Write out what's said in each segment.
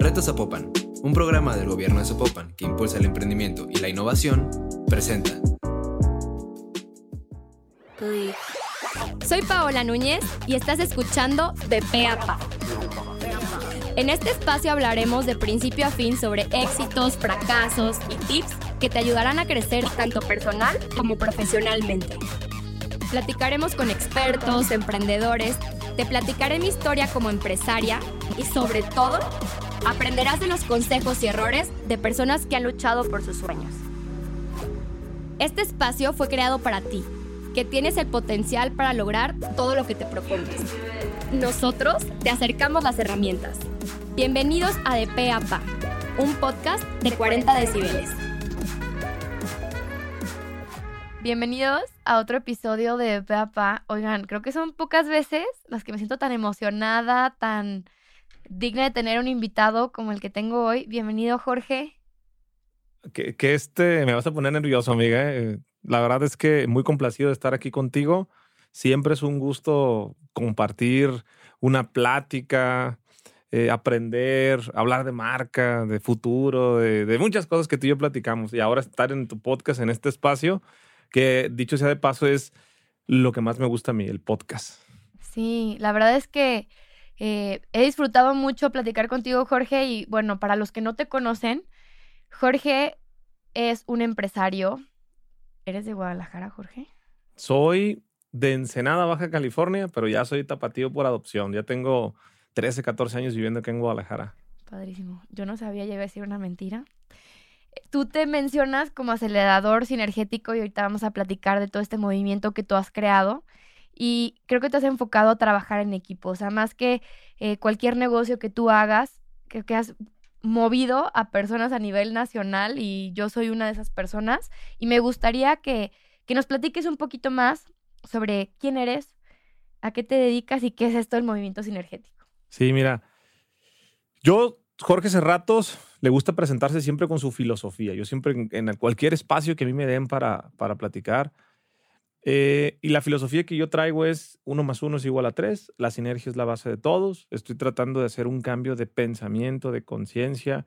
Reto Zapopan, un programa del gobierno de Zapopan que impulsa el emprendimiento y la innovación, presenta. Soy Paola Núñez y estás escuchando De Peapa. En este espacio hablaremos de principio a fin sobre éxitos, fracasos y tips que te ayudarán a crecer tanto personal como profesionalmente. Platicaremos con expertos, emprendedores, te platicaré mi historia como empresaria y sobre todo aprenderás de los consejos y errores de personas que han luchado por sus sueños. Este espacio fue creado para ti, que tienes el potencial para lograr todo lo que te propongas. Nosotros te acercamos las herramientas. Bienvenidos a De P a Pa, un podcast de 40 decibeles. Bienvenidos a otro episodio de De a Pa. Oigan, creo que son pocas veces las que me siento tan emocionada, tan digna de tener un invitado como el que tengo hoy. Bienvenido, Jorge. Que, que este me vas a poner nervioso, amiga. ¿eh? La verdad es que muy complacido de estar aquí contigo. Siempre es un gusto compartir una plática, eh, aprender, hablar de marca, de futuro, de, de, muchas cosas que tú y yo platicamos. Y ahora estar en tu podcast, en este espacio, que dicho sea de paso es lo que más me gusta a mí, el podcast. Sí, la verdad es que eh, he disfrutado mucho platicar contigo, Jorge, y bueno, para los que no te conocen, Jorge es un empresario. ¿Eres de Guadalajara, Jorge? Soy de Ensenada, Baja California, pero ya soy tapatío por adopción. Ya tengo 13, 14 años viviendo aquí en Guadalajara. Padrísimo. Yo no sabía, llegué a decir una mentira. Tú te mencionas como acelerador sinergético y ahorita vamos a platicar de todo este movimiento que tú has creado y creo que te has enfocado a trabajar en equipo, o sea, más que eh, cualquier negocio que tú hagas, creo que has movido a personas a nivel nacional y yo soy una de esas personas y me gustaría que, que nos platiques un poquito más sobre quién eres, a qué te dedicas y qué es esto del movimiento sinergético. Sí, mira, yo, Jorge Cerratos, le gusta presentarse siempre con su filosofía. Yo siempre en, cualquier espacio que a mí me den para, para platicar, eh, y la filosofía que yo traigo es uno más uno es igual a tres, la sinergia es la base de todos, estoy tratando de hacer un cambio de pensamiento, de conciencia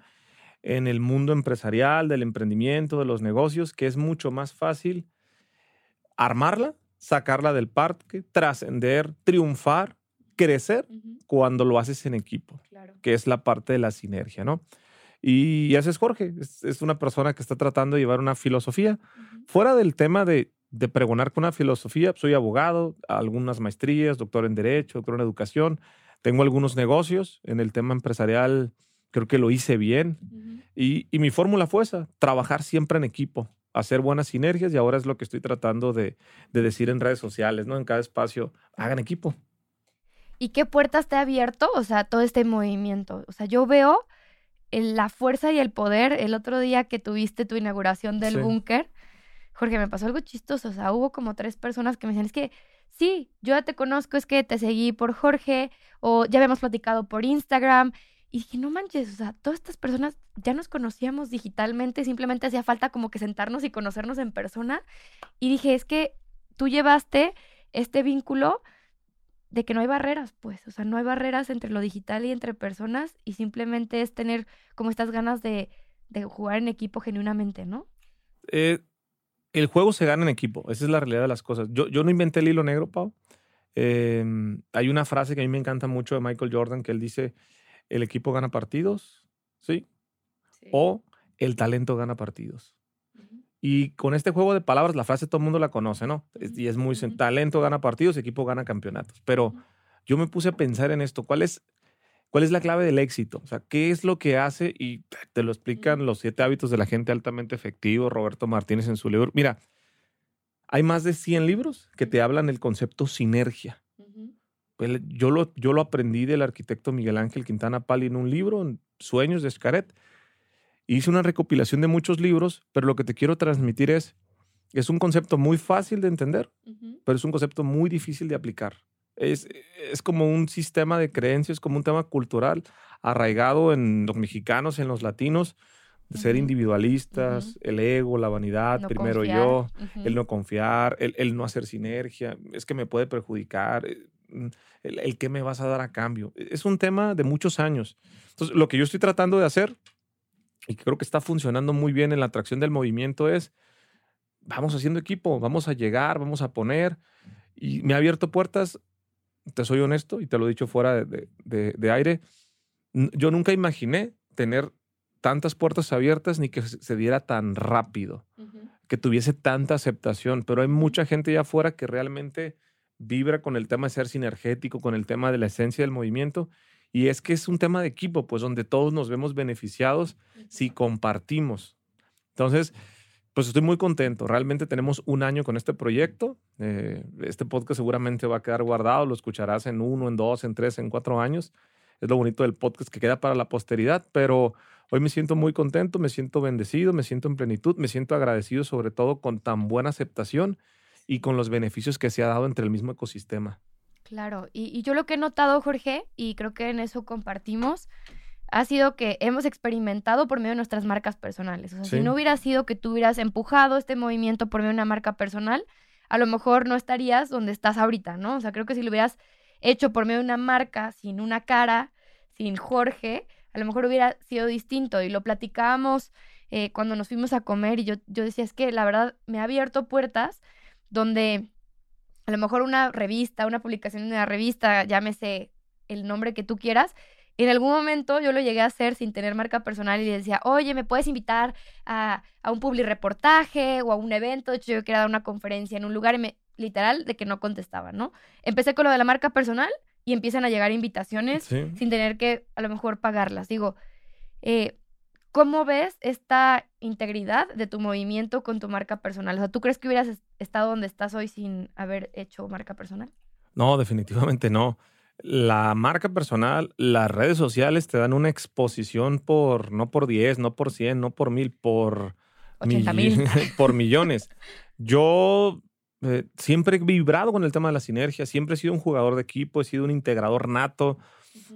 en el mundo empresarial, del emprendimiento, de los negocios, que es mucho más fácil armarla, sacarla del parque, trascender, triunfar, crecer uh -huh. cuando lo haces en equipo, claro. que es la parte de la sinergia, ¿no? Y ese es Jorge, es, es una persona que está tratando de llevar una filosofía uh -huh. fuera del tema de de pregonar con una filosofía. Soy abogado, algunas maestrías, doctor en Derecho, doctor en Educación. Tengo algunos negocios en el tema empresarial, creo que lo hice bien. Uh -huh. y, y, mi fórmula fue esa, trabajar siempre en equipo, hacer buenas sinergias y ahora es lo que estoy tratando de, de decir en redes sociales, ¿no? En cada espacio, hagan equipo. ¿Y qué puertas te ha abierto? O sea, todo este movimiento. O sea, yo veo la fuerza y el poder el otro día que tuviste tu inauguración del sí. búnker Jorge, me pasó algo chistoso. O sea, hubo como tres personas que me decían, es que sí, yo ya te conozco, es que te seguí por Jorge o ya habíamos platicado por Instagram. Y dije, no manches, o sea, todas estas personas ya nos conocíamos digitalmente, simplemente hacía falta como que sentarnos y conocernos en persona. Y dije, es que tú llevaste este vínculo de que no hay barreras, pues, o sea, no hay barreras entre lo digital y entre personas y simplemente es tener como estas ganas de, de jugar en equipo genuinamente, ¿no? Eh, el juego se gana en equipo. Esa es la realidad de las cosas. Yo, yo no inventé el hilo negro, Pau. Eh, hay una frase que a mí me encanta mucho de Michael Jordan que él dice, el equipo gana partidos, ¿sí? sí. O el talento gana partidos. Uh -huh. Y con este juego de palabras, la frase todo el mundo la conoce, ¿no? Uh -huh. Y es muy, uh -huh. talento gana partidos, equipo gana campeonatos. Pero yo me puse a pensar en esto, ¿cuál es, ¿Cuál es la clave del éxito? O sea, ¿qué es lo que hace? Y te lo explican los siete hábitos de la gente altamente efectivo, Roberto Martínez en su libro. Mira, hay más de 100 libros que te hablan del concepto sinergia. Uh -huh. yo, lo, yo lo aprendí del arquitecto Miguel Ángel Quintana Pali en un libro, en Sueños de Escaret. Hice una recopilación de muchos libros, pero lo que te quiero transmitir es, es un concepto muy fácil de entender, uh -huh. pero es un concepto muy difícil de aplicar. Es, es, como un sistema de creencias, como un tema cultural arraigado en los mexicanos, en los latinos, de uh -huh. ser individualistas, uh -huh. el ego, la vanidad, no primero confiar. yo, uh -huh. el no confiar, el, el, no hacer sinergia, es que me puede perjudicar. mm, el, el qué me vas a dar a cambio. E, es un tema de muchos años. Entonces, lo que yo estoy tratando de hacer y que creo que está funcionando muy bien en la atracción del movimiento es, vamos haciendo equipo, vamos a llegar, vamos a poner. Y me ha abierto puertas, te soy honesto y te lo he dicho fuera de, de, de aire. Yo nunca imaginé tener tantas puertas abiertas ni que se diera tan rápido, que tuviese tanta aceptación, pero hay mucha gente allá afuera que realmente vibra con el tema de ser sinergético, con el tema de la esencia del movimiento, y es que es un tema de equipo, pues donde todos nos vemos beneficiados si compartimos. Entonces, pues estoy muy contento. Realmente tenemos un año con este proyecto. Eh, este podcast seguramente va a quedar guardado. Lo escucharás en uno, en dos, en tres, en cuatro años. Es lo bonito del podcast que queda para la posteridad, pero hoy me siento muy contento, me siento bendecido, me siento en plenitud, me siento agradecido sobre todo con tan buena aceptación y con los beneficios que se ha dado entre el mismo ecosistema. Claro, y, yo lo que he notado, Jorge, y creo que en eso compartimos, ha sido que hemos experimentado por medio de nuestras marcas personales. O sea, si no hubiera sido que tú hubieras empujado este movimiento por medio de una marca personal, a lo mejor no estarías donde estás ahorita, ¿no? O sea, creo que si lo hubieras hecho por medio de una marca, sin una cara, sin Jorge, a lo mejor hubiera sido distinto. Y lo platicábamos eh, cuando nos fuimos a comer y yo, yo decía, es que la verdad me ha abierto puertas donde a lo mejor una revista, una publicación de una revista, llámese el nombre que tú quieras, en algún momento yo lo llegué a hacer sin tener marca personal y le decía, oye, ¿me puedes invitar a, a un public reportaje o a un evento? De hecho, yo quería dar una conferencia en un lugar y me, literal, de que no contestaba, ¿no? Empecé con lo de la marca personal y empiezan a llegar invitaciones sin tener que a lo mejor pagarlas. Digo, eh, ¿Cómo ves esta integridad de tu movimiento con tu marca personal? O sea, ¿tú crees que hubieras estado donde estás hoy sin haber hecho marca personal? No, definitivamente no. La marca personal, las redes sociales te dan una exposición por, no por 10, no por 100, no por mil, por, mil. por millones. Yo eh, siempre he vibrado con el tema de la sinergia, siempre he sido un jugador de equipo, he sido un integrador nato.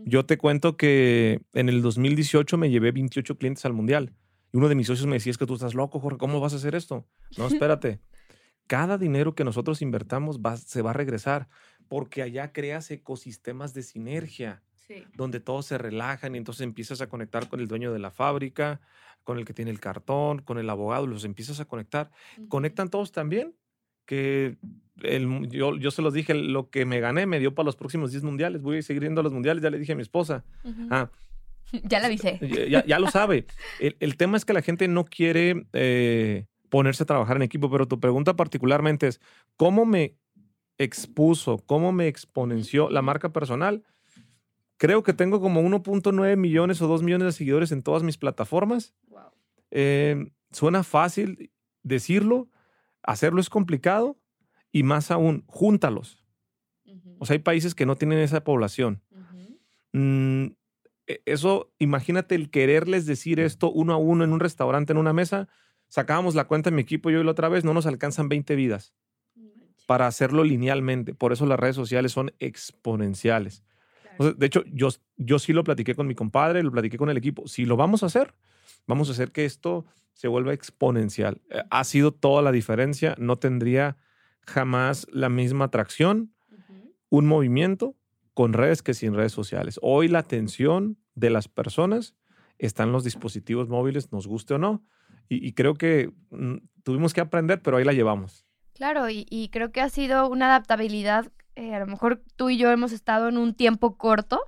Yo te cuento que en el 2018 me llevé 28 clientes al mundial. Y uno de mis socios me decía, es que tú estás loco, Jorge, ¿cómo vas a hacer esto? No, espérate. Cada dinero que nosotros invertamos va, se va a regresar porque allá creas ecosistemas de sinergia. donde todos se relajan y entonces empiezas a conectar con el dueño de la fábrica, con el que tiene el cartón, con el abogado, los empiezas a conectar. Conectan todos también que el, yo, yo se los dije, lo que me gané me dio para los próximos 10 mundiales. Voy a seguir yendo a los mundiales, ya le dije a mi esposa. ah, ya la avisé. Ya, ya lo sabe. El, el, tema es que la gente no quiere eh, ponerse a trabajar en equipo, pero tu pregunta particularmente es, ¿cómo me expuso, cómo me exponenció la marca personal? Creo que tengo como 1.9 millones o 2 millones de seguidores en todas mis plataformas. Wow. Eh, suena fácil decirlo, Hacerlo es complicado y más aún, júntalos. O sea, hay países que no tienen esa población. Mm, e, eso, imagínate el quererles decir esto uno a uno en un restaurante, en una mesa. Sacábamos la cuenta en mi equipo yo y la otra vez, no nos alcanzan 20 vidas para hacerlo linealmente. Por eso las redes sociales son exponenciales. de hecho, yo, yo sí lo platiqué con mi compadre, lo platiqué con el equipo. Si lo vamos a hacer, vamos a hacer que esto se vuelva exponencial. Eh, ha sido toda la diferencia. No tendría jamás la misma atracción un movimiento con redes que sin redes sociales. Hoy la atención de las personas está en los dispositivos móviles, nos guste o no. Y, creo que mm, tuvimos que aprender, pero ahí la llevamos. Claro, y, creo que ha sido una adaptabilidad. Eh, a lo mejor tú y yo hemos estado en un tiempo corto,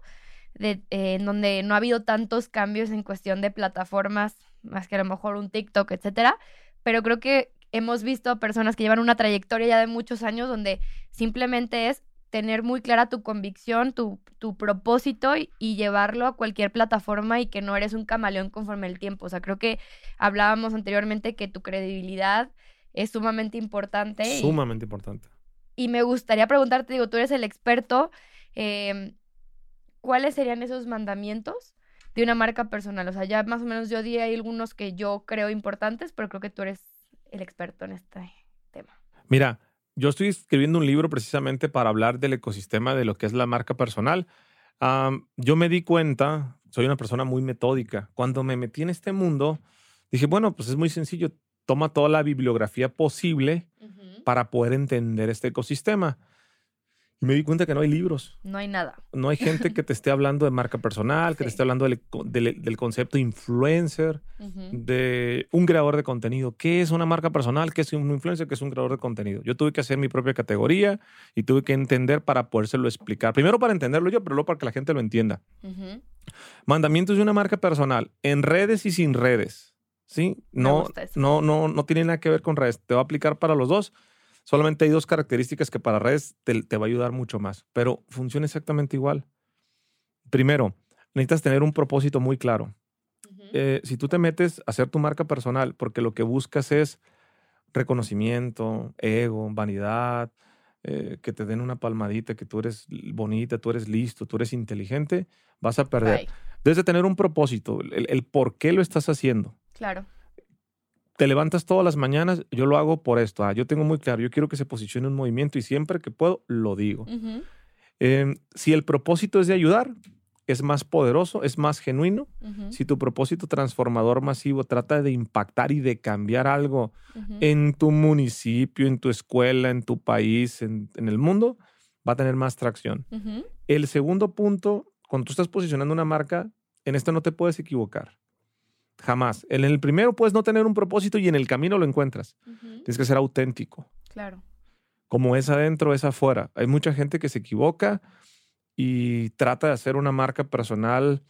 de, eh, en donde no ha habido tantos cambios en cuestión de plataformas más que a lo mejor un TikTok, etcétera, pero creo que hemos visto personas que llevan una trayectoria ya de muchos años donde simplemente es tener muy clara tu convicción, tu, tu propósito y, llevarlo a cualquier plataforma y que no eres un camaleón conforme el tiempo. O sea, creo que hablábamos anteriormente que tu credibilidad es sumamente importante. Sumamente importante. Y me gustaría preguntarte, digo, tú eres el experto, em, ¿cuáles serían esos mandamientos de una marca personal. O sea, ya más o menos yo di ahí algunos que yo creo importantes, pero creo que tú eres el experto en este tema. Mira, yo estoy escribiendo un libro precisamente para hablar del ecosistema de lo que es la marca personal. yo me di cuenta, soy una persona muy metódica. Cuando me metí en este mundo, dije, bueno, pues es muy sencillo. Toma toda la bibliografía posible para poder entender este ecosistema. Y me di cuenta que no hay libros. No hay nada. No hay gente que te esté hablando de marca personal, que te esté hablando del, del- del concepto influencer, de un creador de contenido. ¿Qué es una marca personal? ¿Qué es un influencer? ¿Qué es un creador de contenido? Yo tuve que hacer mi propia categoría y tuve que entender para podérselo explicar. Primero para entenderlo yo, pero luego para que la gente lo entienda. Mandamientos de una marca personal en redes y sin redes. ¿Sí? No, no, no, no tiene nada que ver con redes. Te va a aplicar para los dos. Solamente hay dos características que para redes te, te va a ayudar mucho más, pero funciona exactamente igual. Primero, necesitas tener un propósito muy claro. Eh, si tú te metes a hacer tu marca personal porque lo que buscas es reconocimiento, ego, vanidad, eh, que te den una palmadita, que tú eres bonita, tú eres listo, tú eres inteligente, vas a perder. Bye. Debes de tener un propósito, el, el por qué lo estás haciendo. Claro. Te levantas todas las mañanas, yo lo hago por esto. ah, yo tengo muy claro, yo quiero que se posicione un movimiento y siempre que puedo, lo digo. Eh, si el propósito es de ayudar, es más poderoso, es más genuino. Si tu propósito transformador masivo trata de impactar y de cambiar algo en tu municipio, en tu escuela, en tu país, en, en el mundo, va a tener más tracción. El segundo punto, cuando tú estás posicionando una marca, en esto no te puedes equivocar. Jamás. En el primero puedes no tener un propósito y en el camino lo encuentras. ujú. Tienes que ser auténtico. Claro. Como es adentro, es afuera. Hay mucha gente que se equivoca y trata de hacer una marca personal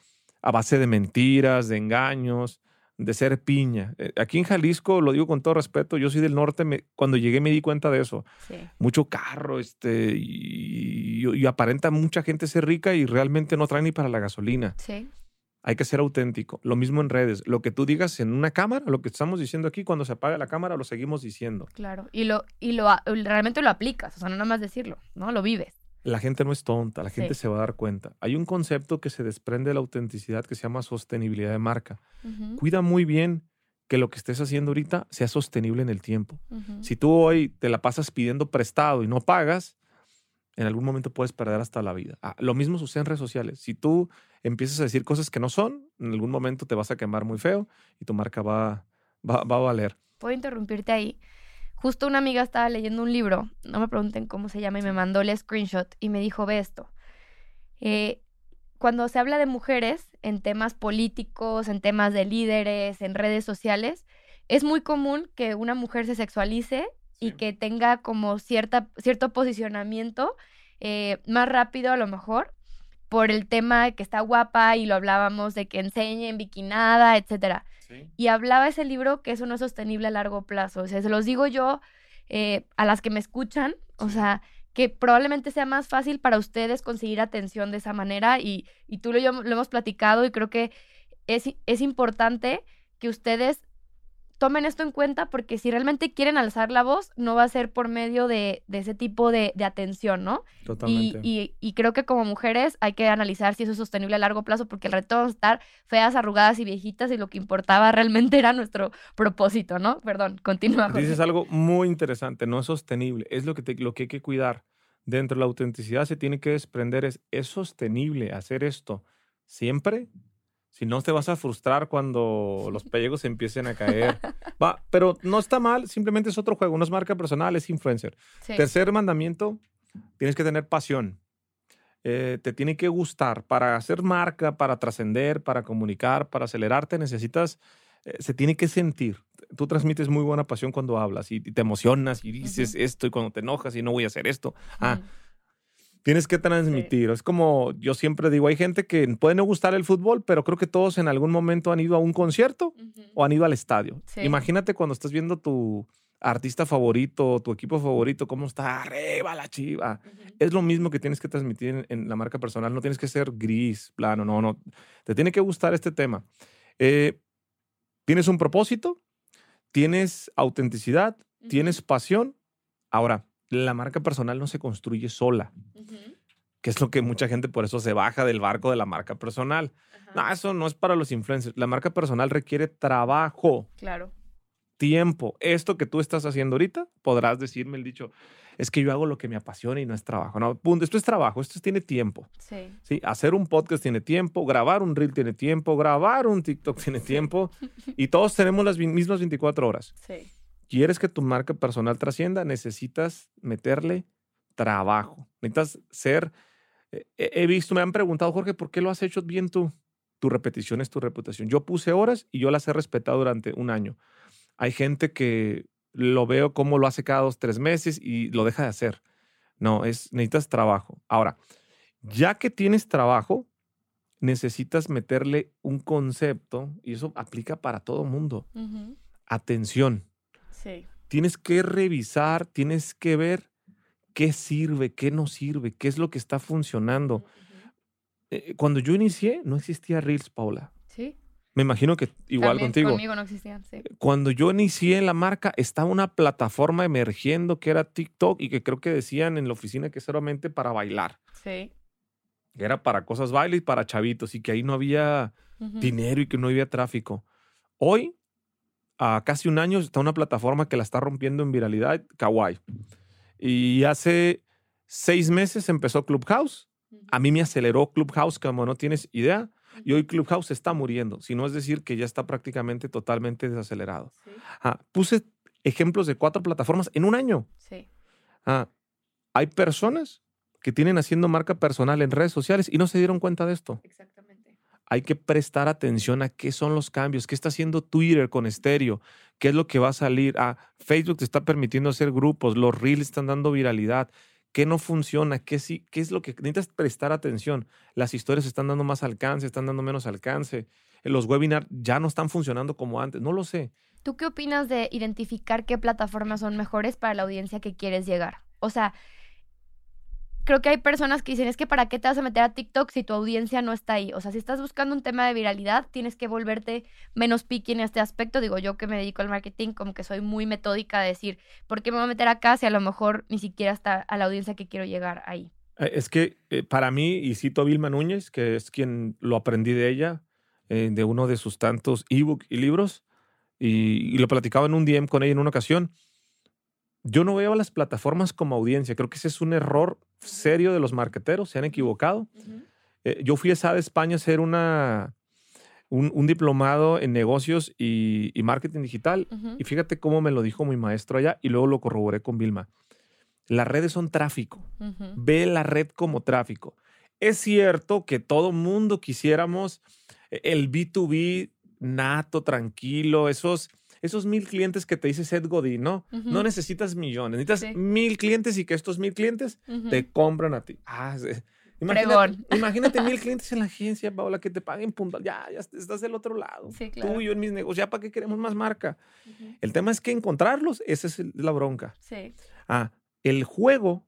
a base de mentiras, de engaños, de ser piña. Eh, Aquí en Jalisco, lo digo con todo respeto, yo soy del norte, me- cuando llegué me di cuenta de eso. Sí. Mucho carro, este, y, y- y aparenta mucha gente ser rica y realmente no trae ni para la gasolina. Sí. Hay que ser auténtico. Lo mismo en redes. Lo que tú digas en una cámara, lo que estamos diciendo aquí, cuando se apaga la cámara, lo seguimos diciendo. Claro. Y lo, y lo realmente lo aplicas, o sea, no nada más decirlo, ¿no? Lo vives. La gente no es tonta, la gente Sí. se va a dar cuenta. Hay un concepto que se desprende de la autenticidad que se llama sostenibilidad de marca. Cuida muy bien que lo que estés haciendo ahorita sea sostenible en el tiempo. Si tú hoy te la pasas pidiendo prestado y no pagas, en algún momento puedes perder hasta la vida. Ah, lo mismo sucede en redes sociales. Si tú empiezas a decir cosas que no son, en algún momento te vas a quemar muy feo y tu marca va, va, va a valer. Puedo interrumpirte ahí. Justo una amiga estaba leyendo un libro, no me pregunten cómo se llama, y me mandó el screenshot y me dijo, ve esto. Eh, cuando se habla de mujeres en temas políticos, en temas de líderes, en redes sociales, es muy común que una mujer se sexualice y que tenga como cierta, cierto posicionamiento eh, más rápido a lo mejor por el tema de que está guapa y lo hablábamos de que enseñe en bikinada, etcétera. Y hablaba ese libro que eso no es sostenible a largo plazo. O sea, se los digo yo eh, a las que me escuchan, o sea, que probablemente sea más fácil para ustedes conseguir atención de esa manera y, y tú y yo lo hemos platicado y creo que es, es importante que ustedes tomen esto en cuenta porque si realmente quieren alzar la voz, no va a ser por medio de, de ese tipo de, de atención, ¿no? Y, Totalmente. y- y creo que como mujeres hay que analizar si eso es sostenible a largo plazo, porque el reto a estar feas, arrugadas y viejitas, y lo que importaba realmente era nuestro propósito, ¿no? Perdón, continúa. Jorge. Dices algo muy interesante, no es sostenible, es lo que, te- lo que hay que cuidar. Dentro de la autenticidad se tiene que desprender, es, ¿es sostenible hacer esto siempre? Si no, te vas a frustrar cuando los pellegos empiecen a caer. Va, pero no está mal, simplemente es otro juego, no es marca personal, es influencer. Sí. Tercer mandamiento, tienes que tener pasión. Eh, te tiene que gustar. Para hacer marca, para trascender, para comunicar, para acelerarte, necesitas, eh, se tiene que sentir. Tú transmites muy buena pasión cuando hablas y, y te emocionas y dices esto y cuando te enojas y no voy a hacer esto. Ah, Ujú. Tienes que transmitir. Es como yo siempre digo, hay gente que puede no gustar el fútbol, pero creo que todos en algún momento han ido a un concierto Ujú. o han ido al estadio. Sí. Imagínate cuando estás viendo tu artista favorito, tu equipo favorito, cómo está arriba la chiva. Es lo mismo que tienes que transmitir en, en la marca personal. No tienes que ser gris, plano, no, no. Te tiene que gustar este tema. Eh, tienes un propósito, tienes autenticidad, tienes pasión. Ahora, la marca personal no se construye sola, que es lo que mucha gente por eso se baja del barco de la marca personal. No, eso no es para los influencers. La marca personal requiere trabajo Claro. tiempo. Esto que tú estás haciendo ahorita, podrás decirme el dicho, es que yo hago lo que me apasiona y no es trabajo. No, punto. Esto es trabajo, esto tiene tiempo. Sí. ¿sí? Hacer un podcast tiene tiempo, grabar un reel tiene tiempo, grabar un TikTok tiene tiempo y todos tenemos las mismas 24 horas. Sí. ¿Quieres que tu marca personal trascienda? Necesitas meterle trabajo. Necesitas ser. eh, He he visto, me han preguntado, Jorge, ¿por qué lo has hecho bien tú? Tu repetición es tu reputación. Yo puse horas y yo las he respetado durante un año. Hay gente que lo veo como lo hace cada dos, tres meses y lo deja de hacer. No, es, necesitas trabajo. Ahora, ya que tienes trabajo, necesitas meterle un concepto y eso aplica para todo mundo. Atención. Sí. Tienes que revisar, tienes que ver qué sirve, qué no sirve, qué es lo que está funcionando. Eh, Cuando yo inicié, no existía Reels, Paula. Sí. Me imagino que igual También contigo. Conmigo no existían, sí. Cuando yo inicié en la marca, estaba una plataforma emergiendo que era TikTok y que creo que decían en la oficina que solamente para bailar, Sí. era para cosas baile y para chavitos y que ahí no había dinero y que no había tráfico. Hoy, a casi un año, está una plataforma que la está rompiendo en viralidad, Kawaii. Y hace seis meses empezó Clubhouse. A mí me aceleró Clubhouse como no tienes idea. Y hoy Clubhouse está muriendo, si no es decir que ya está prácticamente totalmente desacelerado. Sí. Ah, puse ejemplos de cuatro plataformas en un año. Sí. Ah, hay personas que tienen haciendo marca personal en redes sociales y no se dieron cuenta de esto. Exactamente. Hay que prestar atención a qué son los cambios, qué está haciendo Twitter con estéreo, qué es lo que va a salir. Ah, Facebook te está permitiendo hacer grupos, los reels están dando viralidad. ¿Qué no funciona? ¿Qué, sí, ¿Qué es lo que necesitas prestar atención? Las historias están dando más alcance, están dando menos alcance. Los webinars ya no están funcionando como antes. No lo sé. ¿Tú qué opinas de identificar qué plataformas son mejores para la audiencia que quieres llegar? O sea, creo que hay personas que dicen, es que ¿para qué te vas a meter a TikTok si tu audiencia no está ahí? O sea, si estás buscando un tema de viralidad, tienes que volverte menos picky en este aspecto. Digo, yo que me dedico al marketing, como que soy muy metódica de decir, ¿por qué me voy a meter acá si a lo mejor ni siquiera está a la audiencia que quiero llegar ahí? Eh, Es que eh, para mí, y cito a Vilma Núñez, que es quien lo aprendí de ella, eh, de uno de sus tantos ebook y libros, y, y lo platicaba en un DM con ella en una ocasión. Yo no veo a las plataformas como audiencia. Creo que ese es un error serio de los marqueteros. Se han equivocado. Eh, yo fui a SAD España a hacer una, un, un diplomado en negocios y, y marketing digital. Y fíjate cómo me lo dijo mi maestro allá y luego lo corroboré con Vilma. Las redes son tráfico ve la red como tráfico. Es cierto que todo mundo quisiéramos eh, el B2B nato, tranquilo, esos, esos mil clientes que te dice Seth Godin, ¿no? Ujú. No necesitas millones, necesitas Sí. mil clientes y que estos mil clientes Ujú. te compran a ti. Ah, sí. imagínate, imagínate mil clientes en la agencia, Paola, que te paguen puntual. Ya, ya estás del otro lado. Sí, claro. Tú y yo en mis negocios, ya para qué queremos más marca. Ujú. El tema es que encontrarlos, esa es la bronca. Sí. Ah, el juego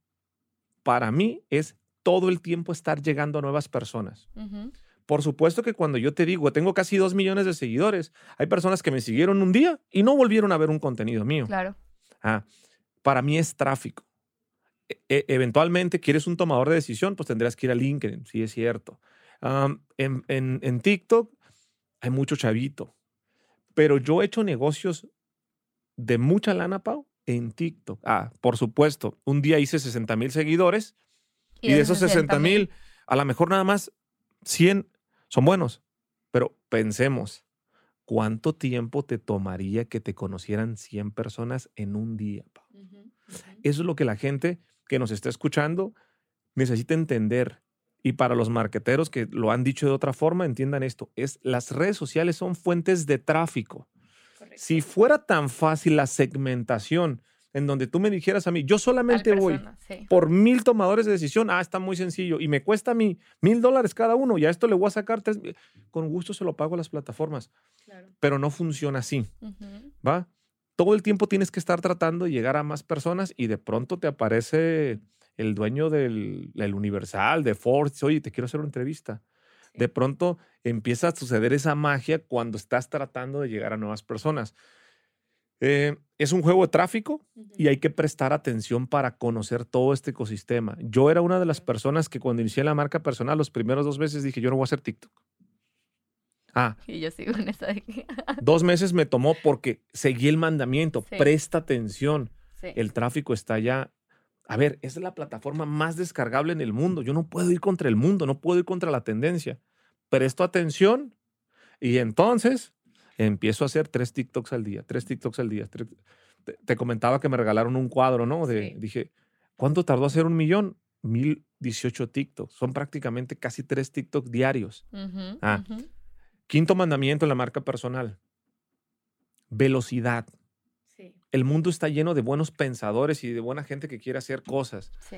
para mí es todo el tiempo estar llegando a nuevas personas. Ujú. Por supuesto que cuando yo te digo, tengo casi dos millones de seguidores, hay personas que me siguieron un día y no volvieron a ver un contenido mío. Claro. Ah, para mí es tráfico. E- e- eventualmente quieres un tomador de decisión, pues tendrás que ir a LinkedIn, sí es cierto. En, en- en TikTok hay mucho chavito, pero yo he hecho negocios de mucha lana, Pau, en TikTok. Ah, por supuesto, un día hice 60 mil seguidores y, de esos 60 mil, a lo mejor nada más 100 son buenos, pero pensemos, ¿cuánto tiempo te tomaría que te conocieran 100 personas en un día? Eso es lo que la gente que nos está escuchando necesita entender. Y para los marqueteros que lo han dicho de otra forma, entiendan esto. Es, las redes sociales son fuentes de tráfico. Si fuera tan fácil la segmentación en donde tú me dijeras a mí, yo solamente voy sí. por mil tomadores de decisión, ah, está muy sencillo y me cuesta a mí mil dólares cada uno y a esto le voy a sacar tres, mil". con gusto se lo pago a las plataformas, Claro. pero no funciona así. Ujú. ¿va? Todo el tiempo tienes que estar tratando de llegar a más personas y de pronto te aparece el dueño del, del Universal, de Ford, dice, oye, te quiero hacer una entrevista. De pronto empieza a suceder esa magia cuando estás tratando de llegar a nuevas personas. Eh, es un juego de tráfico y hay que prestar atención para conocer todo este ecosistema. Yo era una de las personas que cuando inicié la marca personal, los primeros dos meses dije, yo no voy a hacer TikTok. Ah, Y yo sigo en esa de que... Dos meses me tomó porque seguí el mandamiento. Sí. Presta atención. Sí. El tráfico está ya. A ver, es la plataforma más descargable en el mundo. Yo no puedo ir contra el mundo, no puedo ir contra la tendencia. Presto atención y entonces empiezo a hacer tres TikToks al día, tres TikToks al día. tres- Te, te comentaba que me regalaron un cuadro, ¿no? De, Sí. Dije, ¿Cuánto tardó hacer un millón? 1018 TikToks. Son prácticamente casi tres TikToks diarios. ah. Quinto mandamiento en la marca personal. Velocidad. Sí. El mundo está lleno de buenos pensadores y de buena gente que quiere hacer cosas. Sí.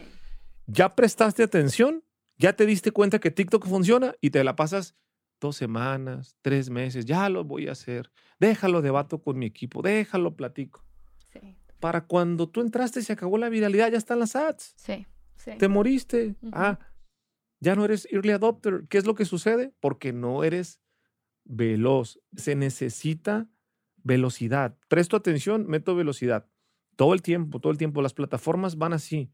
¿Ya prestaste atención? ¿Ya te diste cuenta que TikTok funciona? Y te la pasas dos semanas, tres meses. Ya lo voy a hacer. Déjalo, debato con mi equipo. Déjalo, platico. Sí. Para cuando tú entraste y se acabó la viralidad, ya están las ads. Sí. sí. Te moriste. Ah, ya no eres early adopter. ¿Qué es lo que sucede? Porque no eres veloz. Se necesita velocidad. Presto atención, meto velocidad. Todo el tiempo, todo el tiempo. Las plataformas van así.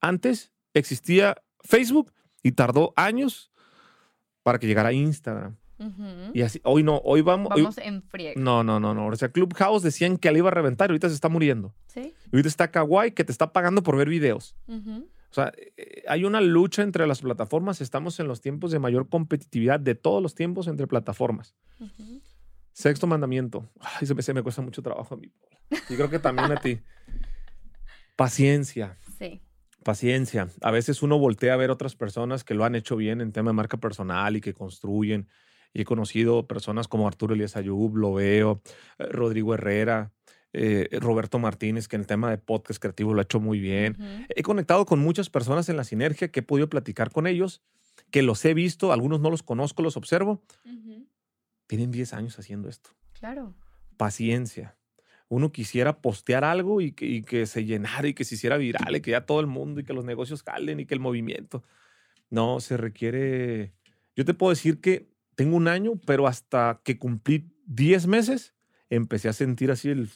Antes existía Facebook y tardó años para que llegara Instagram. Y así, hoy no, hoy vamos. Vamos en friega. No, no, no, no. O sea, Clubhouse decían que le iba a reventar y ahorita se está muriendo. Sí. Y ahorita está Kawaii que te está pagando por ver videos. O sea, eh, hay una lucha entre las plataformas. Estamos en los tiempos de mayor competitividad de todos los tiempos entre plataformas. Sexto mandamiento. Ay, se me, se me cuesta mucho trabajo a mí. Y creo que también a ti. Paciencia. Sí paciencia. A veces uno voltea a ver otras personas que lo han hecho bien en tema de marca personal y que construyen. Y he conocido personas como Arturo Elías Ayub, lo veo, eh, Rodrigo Herrera, eh, Roberto Martínez, que en el tema de podcast creativo lo ha hecho muy bien. He conectado con muchas personas en la sinergia que he podido platicar con ellos, que los he visto, algunos no los conozco, los observo. Tienen 10 años haciendo esto. Claro. Paciencia uno quisiera postear algo y que, se llenara y que se hiciera viral y que ya todo el mundo y que los negocios calen y que el movimiento. No, se requiere. Yo te puedo decir que tengo un año, pero hasta que cumplí 10 meses, empecé a sentir así el.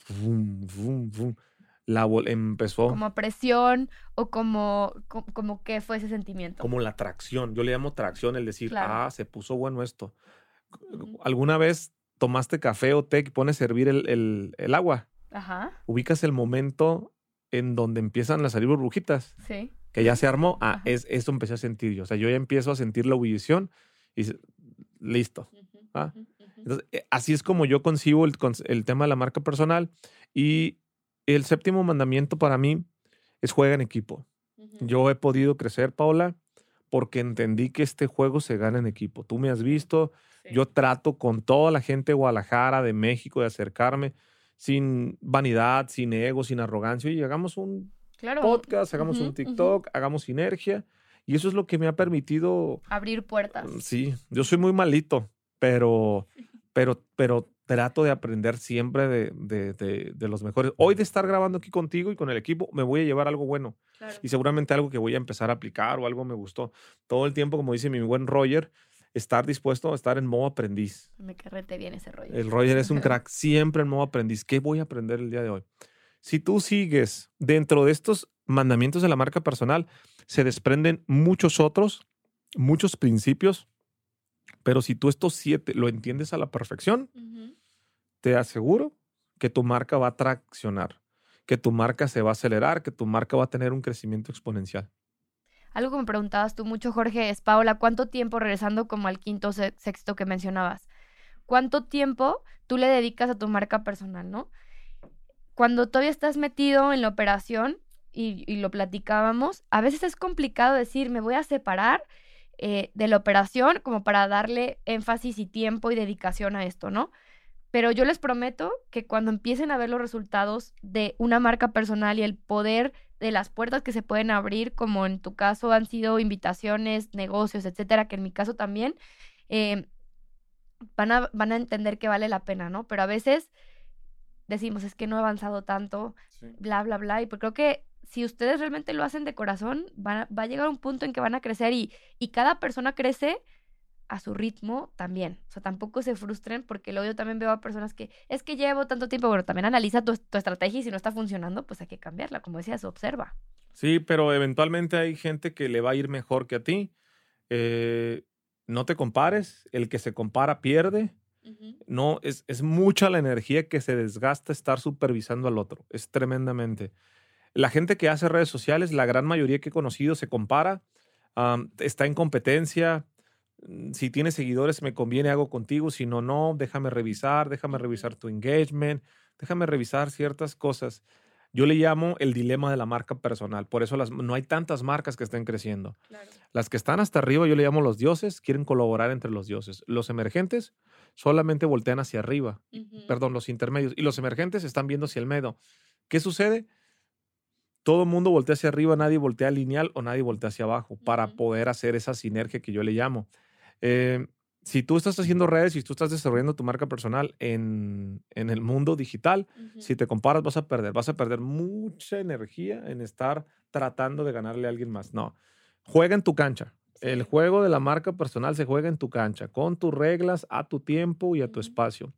La empezó. Como presión o como, como, qué fue ese sentimiento. Como la atracción. Yo le llamo tracción, el decir, ah, se puso bueno esto. ¿Alguna vez tomaste café o té y pones a hervir el, agua. Ajá. Ubicas el momento en donde empiezan a salir burbujitas. Sí. Que ya se armó. Ah, es, eso empecé a sentir yo. O sea, yo ya empiezo a sentir la ebullición y listo. ¿ah? Entonces, eh, así es como yo concibo el, el tema de la marca personal. Y el séptimo mandamiento para mí es juega en equipo. Yo he podido crecer, Paola, porque entendí que este juego se gana en equipo. Tú me has visto, yo trato con toda la gente de Guadalajara, de México, de acercarme sin vanidad, sin ego, sin arrogancia. Y hagamos un podcast, hagamos un TikTok, hagamos sinergia. Y eso es lo que me ha permitido... Abrir puertas. Sí, yo soy muy malito, pero, pero, pero trato de aprender siempre de, los mejores. Hoy de estar grabando aquí contigo y con el equipo, me voy a llevar algo bueno. Y seguramente algo que voy a empezar a aplicar o algo me gustó. Todo el tiempo, como dice mi buen Roger, estar dispuesto a estar en modo aprendiz. Me carrete bien ese Roger. El Roger es un crack, siempre en modo aprendiz. ¿Qué voy a aprender el día de hoy? Si tú sigues dentro de estos mandamientos de la marca personal, se desprenden muchos otros, muchos principios, pero si tú estos siete lo entiendes a la perfección, te aseguro que tu marca va a traccionar, que tu marca se va a acelerar, que tu marca va a tener un crecimiento exponencial. Algo que me preguntabas tú mucho, Jorge, es, Paola, ¿cuánto tiempo, regresando como al quinto, sexto que mencionabas, cuánto tiempo tú le dedicas a tu marca personal, ¿no? Cuando todavía estás metido en la operación y, lo platicábamos, a veces es complicado decir, me voy a separar eh, de la operación como para darle énfasis y tiempo y dedicación a esto, ¿no? Pero yo les prometo que cuando empiecen a ver los resultados de una marca personal y el poder de las puertas que se pueden abrir, como en tu caso han sido invitaciones, negocios, etcétera, que en mi caso también, eh, van, a, van a entender que vale la pena, ¿no? Pero a veces decimos, es que no he avanzado tanto, bla, bla, bla, y pues creo que si ustedes realmente lo hacen de corazón, va a llegar un punto en que van a crecer y, y cada persona crece a su ritmo también. O sea, tampoco se frustren porque luego yo también veo a personas que es que llevo tanto tiempo, pero también analiza tu, estrategia y si no está funcionando, pues hay que cambiarla. Como decías, observa. Sí, pero eventualmente hay gente que le va a ir mejor que a ti. Eh, no te compares, el que se compara pierde. No, es, es, mucha la energía que se desgasta estar supervisando al otro. Es tremendamente. La gente que hace redes sociales, la gran mayoría que he conocido, se compara, está en competencia, si tienes seguidores, me conviene hago contigo, si no, no, déjame revisar, déjame revisar tu engagement, déjame revisar ciertas cosas. Yo le llamo el dilema de la marca personal. Por eso las, no hay tantas marcas que estén creciendo. Las que están hasta arriba, yo le llamo los dioses, quieren colaborar entre los dioses. Los emergentes solamente voltean hacia arriba. Perdón, los intermedios. Y los emergentes están viendo hacia el medio. ¿Qué sucede? Todo el mundo voltea hacia arriba, nadie voltea lineal o nadie voltea hacia abajo para poder hacer esa sinergia que yo le llamo. Eh, si tú estás haciendo redes y tú estás desarrollando tu marca personal en, el mundo digital, si te comparas vas a perder, vas a perder mucha energía en estar tratando de ganarle a alguien más. No, juega en tu cancha. El juego de la marca personal se juega en tu cancha, con tus reglas, a tu tiempo y a tu espacio.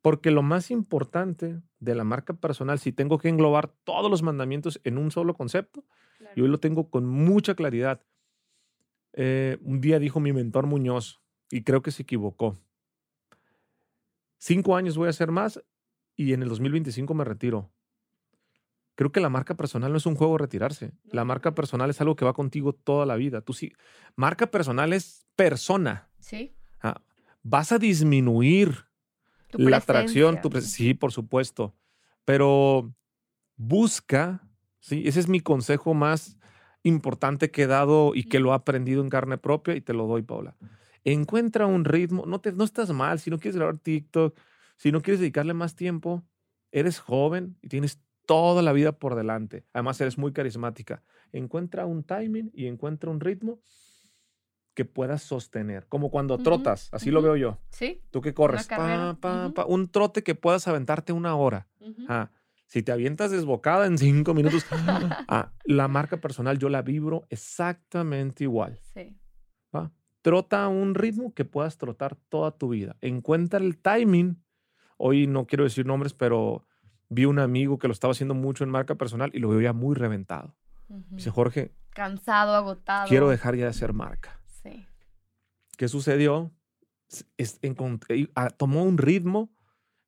Porque lo más importante de la marca personal, si tengo que englobar todos los mandamientos en un solo concepto, y hoy lo tengo con mucha claridad. Eh, un día dijo mi mentor Muñoz, y creo que se equivocó. Cinco años voy a hacer más y en el 2025 me retiro. Creo que la marca personal no es un juego retirarse. La marca personal es algo que va contigo toda la vida. Tú sí, marca personal es persona. Sí. Ah, vas a disminuir la atracción. Tu sí, por supuesto. Pero busca, sí, ese es mi consejo más importante que he dado y que lo he aprendido en carne propia y te lo doy, Paula encuentra un ritmo, no, te, no estás mal, si no quieres grabar TikTok, si no quieres dedicarle más tiempo, eres joven y tienes toda la vida por delante. Además, eres muy carismática. Encuentra un timing y encuentra un ritmo que puedas sostener, como cuando trotas, así lo veo yo. Sí. Tú que corres, un trote que puedas aventarte una hora. Ah, si te avientas desbocada en cinco minutos, ah, la marca personal yo la vibro exactamente igual. Sí trota a un ritmo que puedas trotar toda tu vida. Encuentra el timing. Hoy no quiero decir nombres, pero vi un amigo que lo estaba haciendo mucho en marca personal y lo veía muy reventado. Dice, Jorge. Cansado, agotado. Quiero dejar ya de hacer marca. Sí. ¿Qué sucedió? Es, ah, tomó un ritmo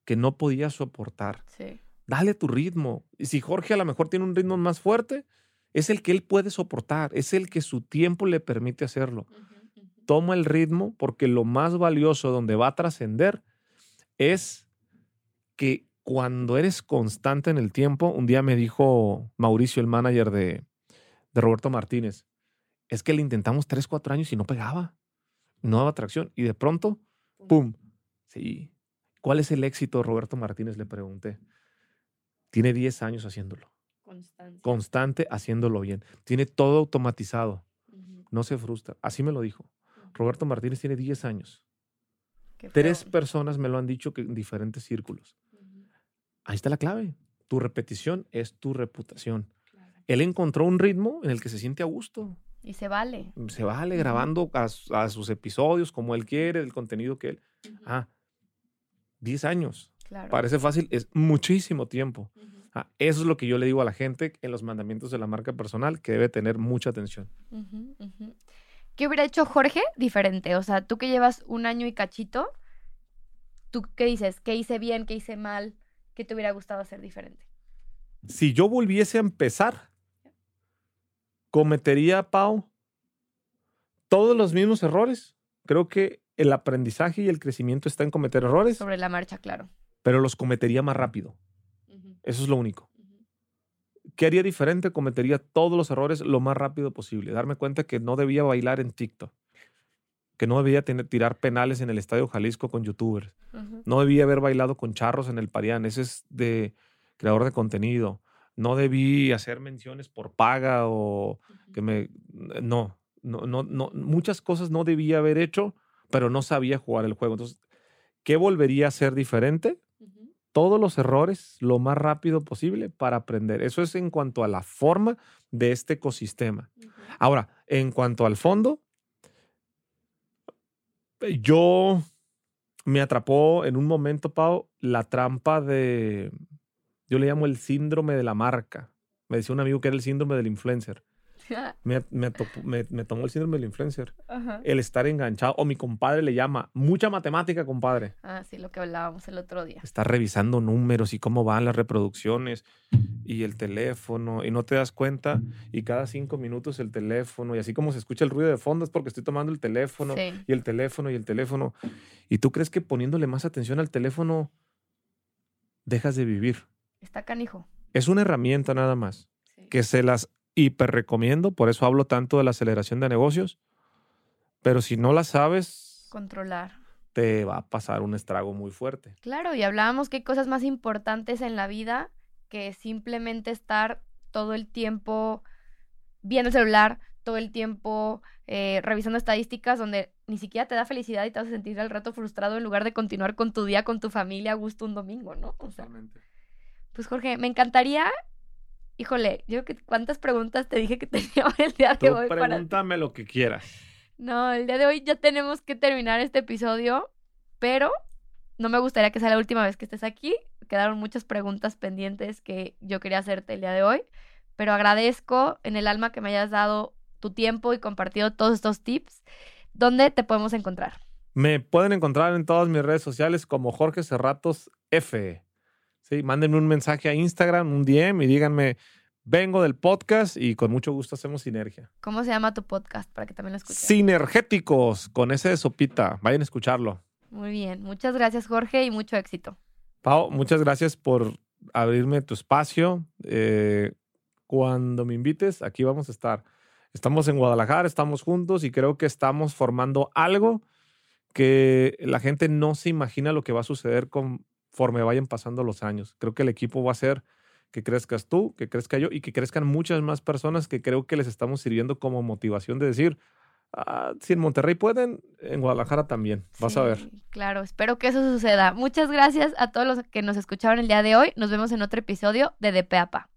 que no podía soportar. Sí. Dale tu ritmo. Y si Jorge a lo mejor tiene un ritmo más fuerte, es el que él puede soportar, es el que su tiempo le permite hacerlo toma el ritmo porque lo más valioso donde va a trascender es que cuando eres constante en el tiempo, un día me dijo Mauricio, el manager de, Roberto Martínez, es que le intentamos tres, cuatro años y no pegaba, no daba atracción. Y de pronto, ¡pum! Sí. ¿Cuál es el éxito, Roberto Martínez? Le pregunté. Tiene 10 años haciéndolo. Constante. Constante haciéndolo bien. Tiene todo automatizado. No se frustra. Así me lo dijo. Roberto Martínez tiene 10 años. Tres personas me lo han dicho que en diferentes círculos. Ahí está la clave. Tu repetición es tu reputación. Él encontró un ritmo en el que se siente a gusto. Y se vale. Se vale grabando a, sus episodios como él quiere, el contenido que él. Ah, 10 años. Parece fácil, es muchísimo tiempo. Ah, eso es lo que yo le digo a la gente en los mandamientos de la marca personal, que debe tener mucha atención. ¿Qué hubiera hecho Jorge diferente? O sea, tú que llevas un año y cachito, ¿tú qué dices? ¿Qué hice bien? ¿Qué hice mal? ¿Qué te hubiera gustado hacer diferente? Si yo volviese a empezar, cometería, Pau, todos los mismos errores. Creo que el aprendizaje y el crecimiento está en cometer errores. Sobre la marcha, claro. Pero los cometería más rápido. Eso es lo único. ¿Qué haría diferente? Cometería todos los errores lo más rápido posible. Darme cuenta que no debía bailar en TikTok. Que no debía tener, tirar penales en el Estadio Jalisco con youtubers. No debía haber bailado con charros en el Parián. Ese es de creador de contenido. No debí hacer menciones por paga o que me... No, no, no, no. Muchas cosas no debía haber hecho, pero no sabía jugar el juego. Entonces, ¿qué volvería a ser diferente? Todos los errores lo más rápido posible para aprender. Eso es en cuanto a la forma de este ecosistema. Ahora, en cuanto al fondo, yo me atrapó en un momento, Pau, la trampa de, yo le llamo el síndrome de la marca. Me decía un amigo que era el síndrome del influencer. me, me, tomó el síndrome del influencer. El estar enganchado. O mi compadre le llama. Mucha matemática, compadre. Ah, sí, lo que hablábamos el otro día. Estar revisando números y cómo van las reproducciones y el teléfono. Y no te das cuenta. Y cada cinco minutos el teléfono. Y así como se escucha el ruido de fondo es porque estoy tomando el teléfono. Y el teléfono y el teléfono. Y tú crees que poniéndole más atención al teléfono dejas de vivir. Está canijo. es una herramienta nada más, que se las hiper recomiendo, por eso hablo tanto de la aceleración de negocios, pero si no la sabes... Controlar. Te va a pasar un estrago muy fuerte. Claro, y hablábamos que hay cosas más importantes en la vida que simplemente estar todo el tiempo viendo el celular, todo el tiempo eh, revisando estadísticas donde ni siquiera te da felicidad y te vas a sentir al rato frustrado en lugar de continuar con tu día, con tu familia a gusto un domingo, ¿no? O sea, pues Jorge, me encantaría, híjole, yo que cuántas preguntas te dije que tenía el día de hoy. Pregúntame lo que quieras. No, el día de hoy ya tenemos que terminar este episodio, pero no me gustaría que sea la última vez que estés aquí. Quedaron muchas preguntas pendientes que yo quería hacerte el día de hoy, pero agradezco en el alma que me hayas dado tu tiempo y compartido todos estos tips. ¿Dónde te podemos encontrar? Me pueden encontrar en todas mis redes sociales como Jorge Cerratos F. Sí, mándenme un mensaje a Instagram, un DM y díganme, vengo del podcast y con mucho gusto hacemos sinergia. ¿Cómo se llama tu podcast para que también lo escuchen? Sinergéticos, con ese de sopita. Vayan a escucharlo. Muy bien, muchas gracias Jorge y mucho éxito. Pau, muchas gracias por abrirme tu espacio. Eh, cuando me invites, aquí vamos a estar. Estamos en Guadalajara, estamos juntos y creo que estamos formando algo que la gente no se imagina lo que va a suceder conforme vayan pasando los años. Creo que el equipo va a ser que crezcas tú, que crezca yo y que crezcan muchas más personas que creo que les estamos sirviendo como motivación de decir, ah, si en Monterrey pueden, en Guadalajara también. Vas a ver. Claro, espero que eso suceda. Muchas gracias a todos los que nos escucharon el día de hoy. Nos vemos en otro episodio de DPAPA.